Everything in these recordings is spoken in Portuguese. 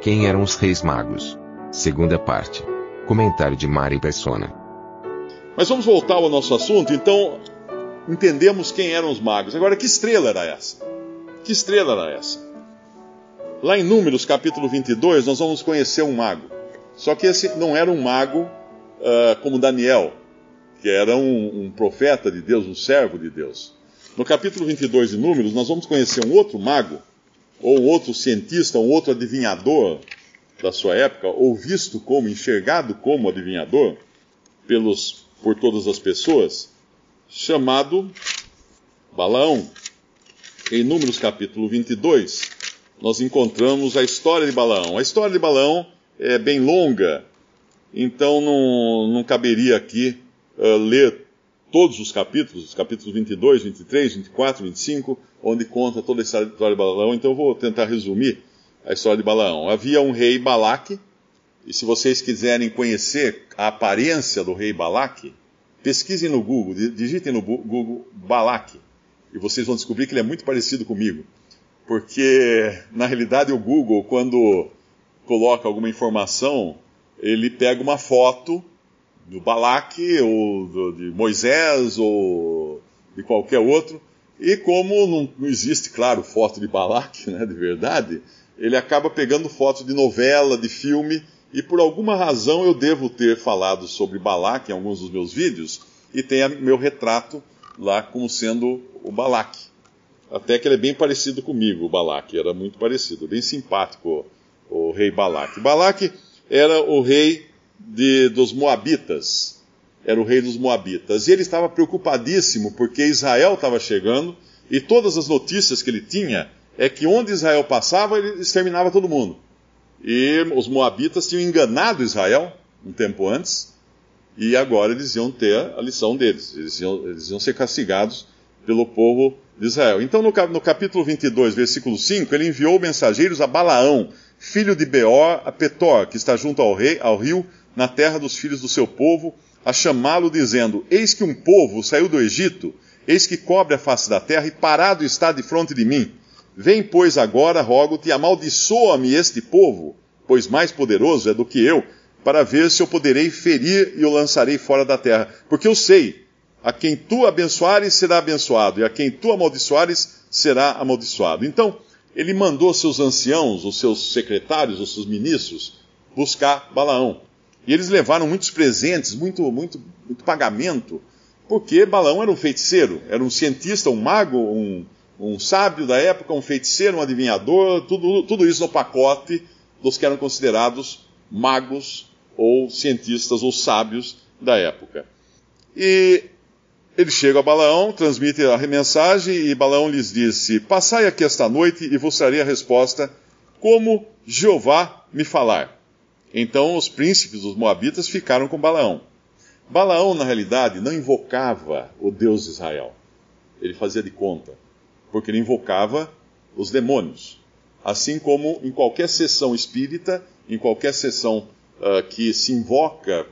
Quem eram os reis magos? Segunda parte. Comentário de Mari Persona. Mas vamos voltar ao nosso assunto. Então, entendemos quem eram os magos. Agora, que estrela era essa? Que estrela era essa? Lá em Números, capítulo 22, nós vamos conhecer um mago. Só que esse não era um mago uh, como Daniel, que era um, um, profeta de Deus, um servo de Deus. No capítulo 22 de Números, nós vamos conhecer um outro mago, ou outro cientista, um outro adivinhador da sua época, ou visto como, enxergado como adivinhador pelos, por todas as pessoas, chamado Balaão. Em Números capítulo 22, nós encontramos a história de Balaão. A história de Balaão é bem longa, então não, não caberia aqui uh, ler todos os capítulos, os capítulos 22, 23, 24, 25, onde conta toda a história de Balaão, então eu vou tentar resumir a história de Balaão. Havia um rei Balaque, e se vocês quiserem conhecer a aparência do rei Balaque, pesquisem no Google, digitem no Google Balaque, e vocês vão descobrir que ele é muito parecido comigo. Porque, na realidade, o Google, quando coloca alguma informação, ele pega uma foto do Balaque, ou do, de Moisés, ou de qualquer outro, e como não, não existe, claro, foto de Balaque, né, de verdade, ele acaba pegando fotos de novela, de filme, e por alguma razão eu devo ter falado sobre Balaque em alguns dos meus vídeos, e tem meu retrato lá como sendo o Balaque. Até que ele é bem parecido comigo, o Balaque, era muito parecido, bem simpático o, o rei Balaque. Balaque era o rei de, dos Moabitas, era o rei dos Moabitas, e ele estava preocupadíssimo porque Israel estava chegando, e todas as notícias que ele tinha é que onde Israel passava, ele exterminava todo mundo. E os moabitas tinham enganado Israel um tempo antes, e agora eles iam ter a lição deles. Eles iam, eles iam ser castigados pelo povo de Israel. Então, no, no capítulo 22, versículo 5, ele enviou mensageiros a Balaão, filho de Beor, a Petor, que está junto ao, rei, ao rio, na terra dos filhos do seu povo, a chamá-lo, dizendo: Eis que um povo saiu do Egito, eis que cobre a face da terra, e parado está de fronte de mim. Vem, pois, agora, rogo-te, amaldiçoa-me este povo, pois mais poderoso é do que eu, para ver se eu poderei ferir e o lançarei fora da terra. Porque eu sei, a quem tu abençoares será abençoado, e a quem tu amaldiçoares será amaldiçoado. Então, ele mandou seus anciãos, os seus secretários, os seus ministros, buscar Balaão. E eles levaram muitos presentes, muito, muito, muito pagamento, porque Balaão era um feiticeiro, era um cientista, um mago, um, um sábio da época, um feiticeiro, um adivinhador, tudo, tudo isso no pacote dos que eram considerados magos ou cientistas ou sábios da época. E ele chega a Balaão, transmite a mensagem e Balaão lhes disse: Passai aqui esta noite e vos trarei a resposta, como Jeová me falar. Então os príncipes dos Moabitas ficaram com Balaão. Balaão, na realidade, não invocava o Deus de Israel. Ele fazia de conta porque ele invocava os demônios. Assim como em qualquer sessão espírita, em qualquer sessão uh, que se invoca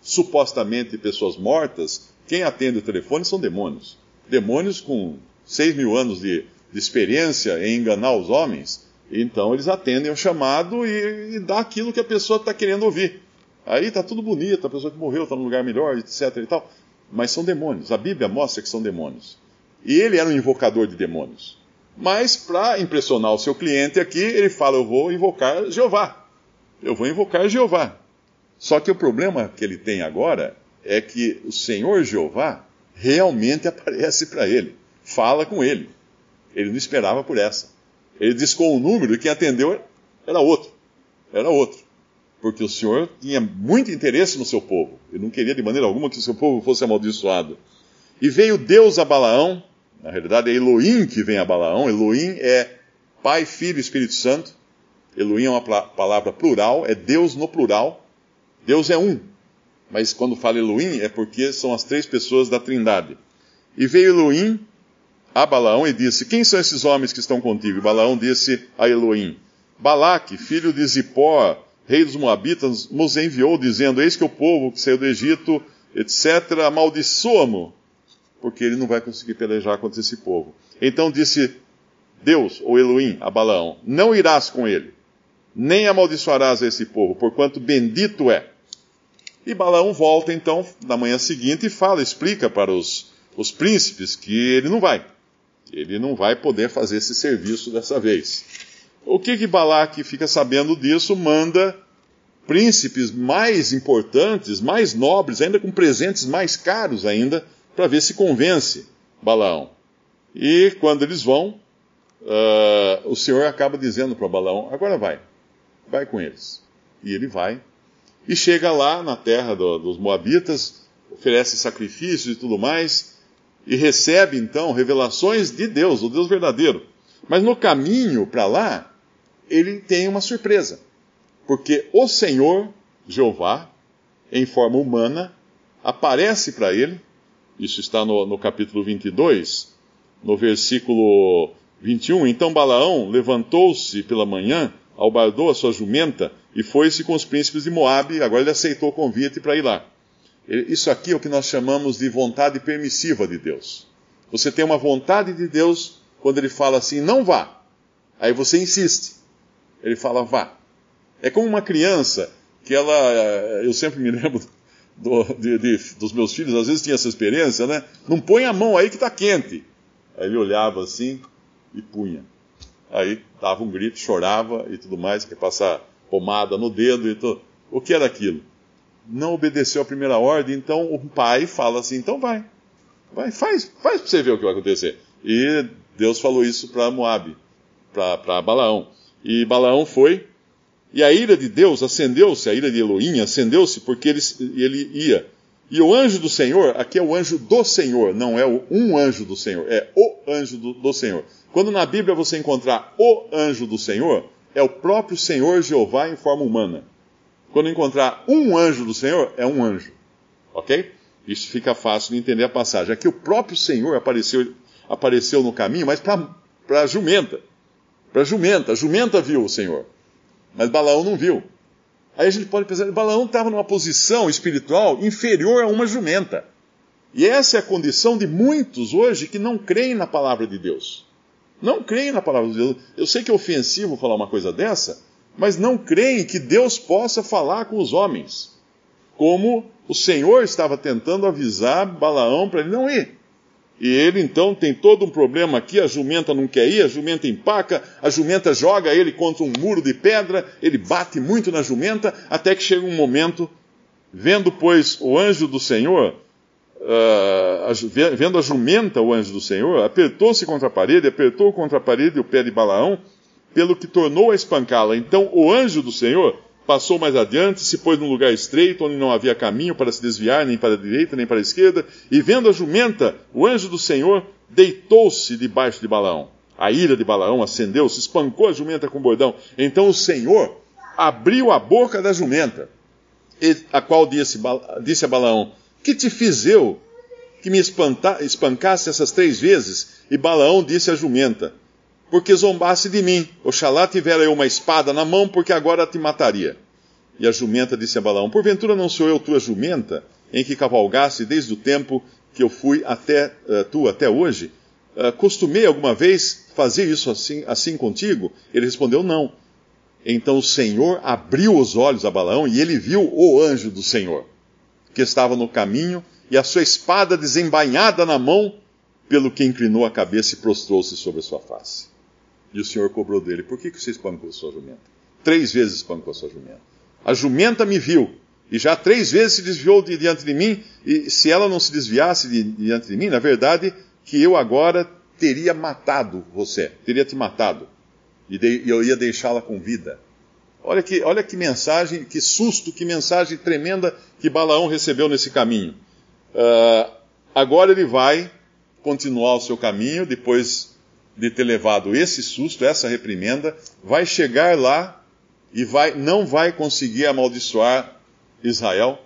supostamente pessoas mortas, quem atende o telefone são demônios. Demônios com 6 mil anos de, de experiência em enganar os homens, então eles atendem o chamado e, e dá aquilo que a pessoa está querendo ouvir. Aí está tudo bonito, a pessoa que morreu está num lugar melhor, etc. e tal. Mas são demônios. A Bíblia mostra que são demônios. E ele era um invocador de demônios. Mas, para impressionar o seu cliente aqui, ele fala: Eu vou invocar Jeová. Eu vou invocar Jeová. Só que o problema que ele tem agora é que o Senhor Jeová realmente aparece para ele, fala com ele. Ele não esperava por essa. Ele discou um número e quem atendeu era outro. Era outro. Porque o Senhor tinha muito interesse no seu povo. Ele não queria de maneira alguma que o seu povo fosse amaldiçoado. E veio Deus a Balaão na realidade é Elohim que vem a Balaão. Elohim é Pai, Filho e Espírito Santo. Elohim é uma palavra plural, é Deus no plural. Deus é um. Mas quando fala Elohim é porque são as três pessoas da Trindade. E veio Elohim a Balaão e disse: Quem são esses homens que estão contigo? E Balaão disse a Elohim: Balaque, filho de Zippor, rei dos Moabitas, nos enviou, dizendo: Eis que o povo que saiu do Egito, etc., amaldiçoa-mo, porque ele não vai conseguir pelejar contra esse povo. Então disse Deus, ou Elohim, a Balaão: Não irás com ele, nem amaldiçoarás esse povo, porquanto bendito é. E Balaão volta então na manhã seguinte e fala, explica para os, os príncipes que ele não vai. Ele não vai poder fazer esse serviço dessa vez. O que que Balaque fica sabendo disso? Manda príncipes mais importantes, mais nobres, ainda com presentes mais caros ainda, para ver se convence Balaão. E quando eles vão, uh, o Senhor acaba dizendo para Balaão: agora vai, vai com eles. E ele vai. E chega lá na terra do, dos Moabitas, oferece sacrifícios e tudo mais e recebe então revelações de Deus, o Deus verdadeiro. Mas no caminho para lá, ele tem uma surpresa. Porque o Senhor, Jeová, em forma humana, aparece para ele, isso está no, no capítulo 22, no versículo 21. Então Balaão levantou-se pela manhã, albardou a sua jumenta e foi-se com os príncipes de Moabe. Agora ele aceitou o convite para ir lá. Isso aqui é o que nós chamamos de vontade permissiva de Deus. Você tem uma vontade de Deus quando ele fala assim, não vá. Aí você insiste. Ele fala, vá. É como uma criança que ela. Eh, eu sempre me lembro do, de, de, dos meus filhos, às vezes tinha essa experiência, né? Não põe a mão aí que está quente. Aí ele olhava assim e punha. Aí dava um grito, chorava e tudo mais, quer passar pomada no dedo e tudo. O que era aquilo? Não obedeceu a primeira ordem, então o pai fala assim: então vai, vai, faz, faz para você ver o que vai acontecer. E Deus falou isso para Moab, para Balaão. E Balaão foi, e a ira de Deus acendeu-se, a ira de Elohim acendeu-se porque ele, ele ia. E o anjo do Senhor, aqui é o anjo do Senhor, não é um anjo do Senhor, é o anjo do, do Senhor. Quando na Bíblia você encontrar o anjo do Senhor, é o próprio Senhor Jeová em forma humana. Quando encontrar um anjo do Senhor, é um anjo. Ok? Isso fica fácil de entender a passagem. Aqui o próprio Senhor apareceu, apareceu no caminho, mas para a jumenta. Para a jumenta. A jumenta viu o Senhor. Mas Balaão não viu. Aí a gente pode pensar, Balaão estava numa posição espiritual inferior a uma jumenta. E essa é a condição de muitos hoje que não creem na palavra de Deus. Não creem na palavra de Deus. Eu sei que é ofensivo falar uma coisa dessa, mas não creem que Deus possa falar com os homens. Como o Senhor estava tentando avisar Balaão para ele não ir. E ele então tem todo um problema aqui, a jumenta não quer ir, a jumenta empaca, a jumenta joga ele contra um muro de pedra, ele bate muito na jumenta, até que chega um momento, vendo, pois, o anjo do Senhor, uh, vendo a jumenta, o anjo do Senhor, apertou-se contra a parede, apertou contra a parede o pé de Balaão, pelo que tornou a espancá-la. Então o anjo do Senhor passou mais adiante, se pôs num lugar estreito, onde não havia caminho para se desviar, nem para a direita, nem para a esquerda, e vendo a jumenta, o anjo do Senhor deitou-se debaixo de Balaão. A ira de Balaão acendeu-se, espancou a jumenta com o bordão. Então o Senhor abriu a boca da jumenta, a qual disse, a Balaão: Que te fiz eu que me espancasse essas três vezes? E Balaão disse à jumenta: porque zombasse de mim. Oxalá tivera eu uma espada na mão, porque agora te mataria. E a jumenta disse a Balaão: Porventura não sou eu tua jumenta, em que cavalgasse desde o tempo que eu fui até uh, tu até hoje? Uh, costumei alguma vez fazer isso assim, assim contigo? Ele respondeu: Não. Então o Senhor abriu os olhos a Balaão e ele viu o anjo do Senhor, que estava no caminho, e a sua espada desembainhada na mão, pelo que inclinou a cabeça e prostrou-se sobre a sua face. E o Senhor cobrou dele: Por que, que você espancou a sua jumenta? Três vezes espancou a sua jumenta. A jumenta me viu, e já três vezes se desviou de, diante de mim, e se ela não se desviasse de, diante de mim, na verdade, que eu agora teria matado você, teria te matado, e, eu ia deixá-la com vida. Olha que, olha que mensagem, que susto, que mensagem tremenda que Balaão recebeu nesse caminho. Uh, agora ele vai continuar o seu caminho, depois de ter levado esse susto, essa reprimenda, vai chegar lá e vai, não vai conseguir amaldiçoar Israel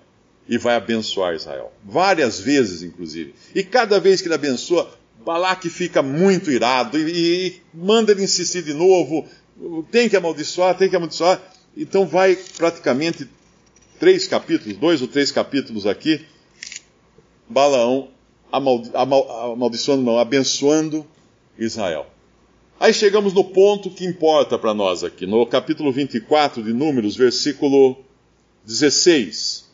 e vai abençoar Israel. Várias vezes, inclusive. E cada vez que ele abençoa, Balaque fica muito irado e, e manda ele insistir de novo. Tem que amaldiçoar, tem que amaldiçoar. Então vai praticamente três capítulos, dois ou três capítulos aqui, Balaão amaldi amal amaldiçoando, não, abençoando Israel. Aí chegamos no ponto que importa para nós aqui, no capítulo 24 de Números, versículo 16.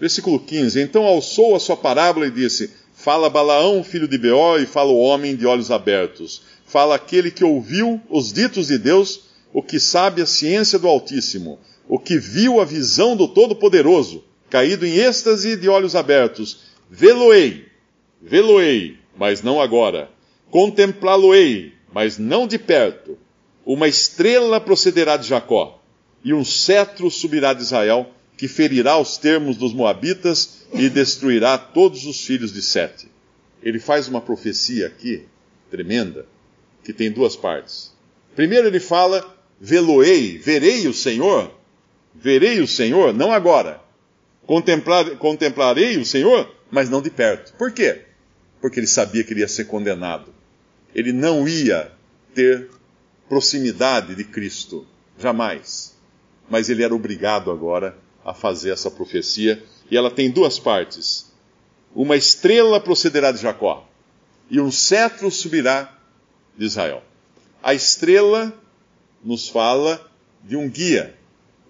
Versículo 15. Então alçou a sua parábola e disse: Fala Balaão, filho de Beor, e fala o homem de olhos abertos. Fala aquele que ouviu os ditos de Deus, o que sabe a ciência do Altíssimo, o que viu a visão do Todo-Poderoso, caído em êxtase de olhos abertos. Vê-lo-ei, vê-lo-ei, mas não agora. Contemplá-lo-ei, mas não de perto. Uma estrela procederá de Jacó, e um cetro subirá de Israel, que ferirá os termos dos Moabitas e destruirá todos os filhos de Sete. Ele faz uma profecia aqui, tremenda, que tem duas partes. Primeiro ele fala, veloei, verei o Senhor, verei o Senhor, não agora. Contemplar, contemplarei o Senhor, mas não de perto. Por quê? Porque ele sabia que ele ia ser condenado ele não ia ter proximidade de Cristo, jamais. Mas ele era obrigado agora a fazer essa profecia, e ela tem duas partes. Uma estrela procederá de Jacó, e um cetro subirá de Israel. A estrela nos fala de um guia,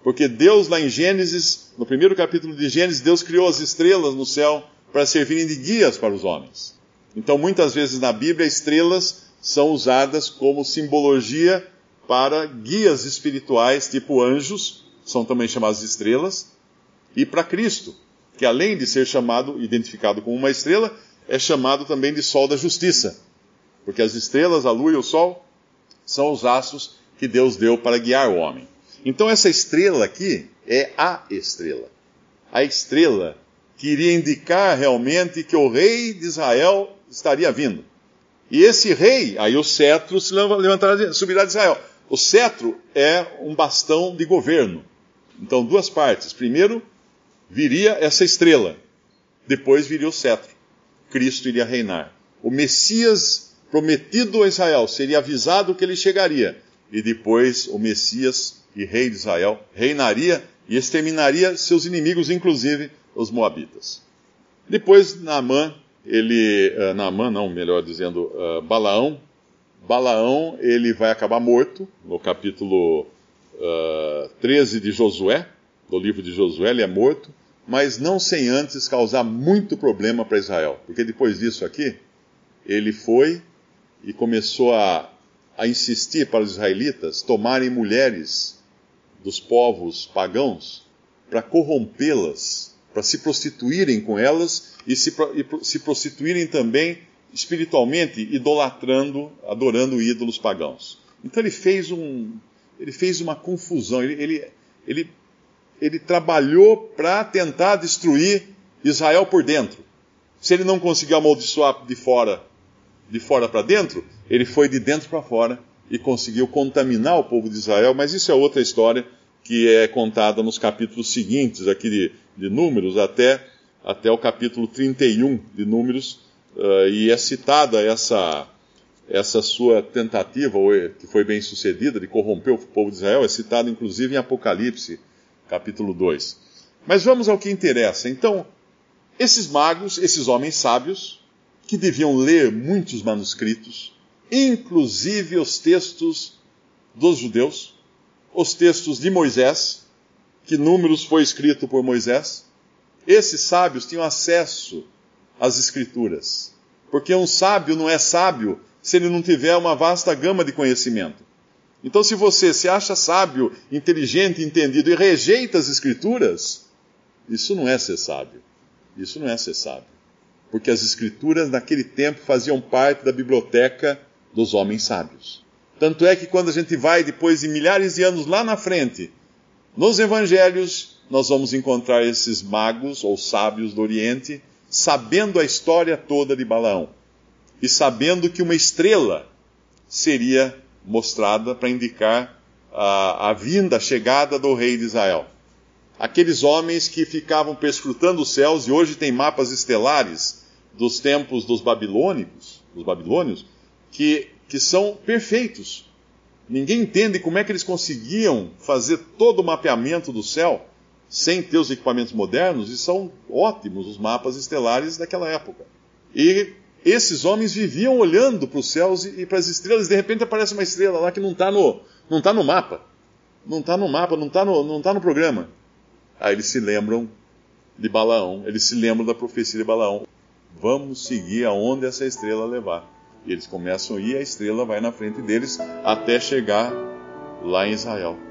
porque Deus, lá em Gênesis, no primeiro capítulo de Gênesis, Deus criou as estrelas no céu para servirem de guias para os homens. Então, muitas vezes na Bíblia, estrelas são usadas como simbologia para guias espirituais, tipo anjos, são também chamados estrelas, e para Cristo, que além de ser chamado, identificado como uma estrela, é chamado também de sol da justiça, porque as estrelas, a lua e o sol, são os astros que Deus deu para guiar o homem. Então, essa estrela aqui é a estrela. A estrela que iria indicar realmente que o rei de Israel estaria vindo. E esse rei, aí o cetro se levantará, subirá de Israel. O cetro é um bastão de governo. Então, duas partes. Primeiro, viria essa estrela. Depois viria o cetro. Cristo iria reinar. O Messias prometido a Israel seria avisado que ele chegaria. E depois o Messias e rei de Israel reinaria e exterminaria seus inimigos, inclusive os Moabitas. Depois, Naamã ele, uh, Naamã não, melhor dizendo, uh, Balaão, Balaão ele vai acabar morto, no capítulo uh, 13 de Josué, do livro de Josué, ele é morto, mas não sem antes causar muito problema para Israel, porque depois disso aqui, ele foi e começou a, a insistir para os israelitas tomarem mulheres dos povos pagãos para corrompê-las, para se prostituírem com elas e se, e se prostituírem também espiritualmente, idolatrando, adorando ídolos pagãos. Então ele fez, um, ele fez uma confusão, ele, ele, ele, ele trabalhou para tentar destruir Israel por dentro. Se ele não conseguiu amaldiçoar de fora, de fora para dentro, ele foi de dentro para fora e conseguiu contaminar o povo de Israel, mas isso é outra história que é contada nos capítulos seguintes aqui de, de Números até até o capítulo 31 de Números, uh, e é citada essa, essa sua tentativa, que foi bem sucedida, de corromper o povo de Israel, é citada inclusive em Apocalipse, capítulo 2. Mas vamos ao que interessa. Então, esses magos, esses homens sábios, que deviam ler muitos manuscritos, inclusive os textos dos judeus, os textos de Moisés, que Números foi escrito por Moisés, esses sábios tinham acesso às Escrituras. Porque um sábio não é sábio se ele não tiver uma vasta gama de conhecimento. Então, se você se acha sábio, inteligente, entendido e rejeita as Escrituras, isso não é ser sábio. Isso não é ser sábio. Porque as Escrituras, naquele tempo, faziam parte da biblioteca dos homens sábios. Tanto é que quando a gente vai, depois de milhares de anos lá na frente, nos Evangelhos, nós vamos encontrar esses magos ou sábios do Oriente sabendo a história toda de Balaão e sabendo que uma estrela seria mostrada para indicar a, a vinda, a chegada do rei de Israel. Aqueles homens que ficavam perscrutando os céus e hoje tem mapas estelares dos tempos dos babilônicos, dos babilônios, que, que são perfeitos. Ninguém entende como é que eles conseguiam fazer todo o mapeamento do céu sem ter os equipamentos modernos, e são ótimos os mapas estelares daquela época. E esses homens viviam olhando para os céus e, para as estrelas, de repente aparece uma estrela lá que não está no, não tá no mapa. Não está no mapa, não está no, tá no programa. Aí eles se lembram de Balaão, eles se lembram da profecia de Balaão. Vamos seguir aonde essa estrela levar. E eles começam a ir, a estrela vai na frente deles até chegar lá em Israel.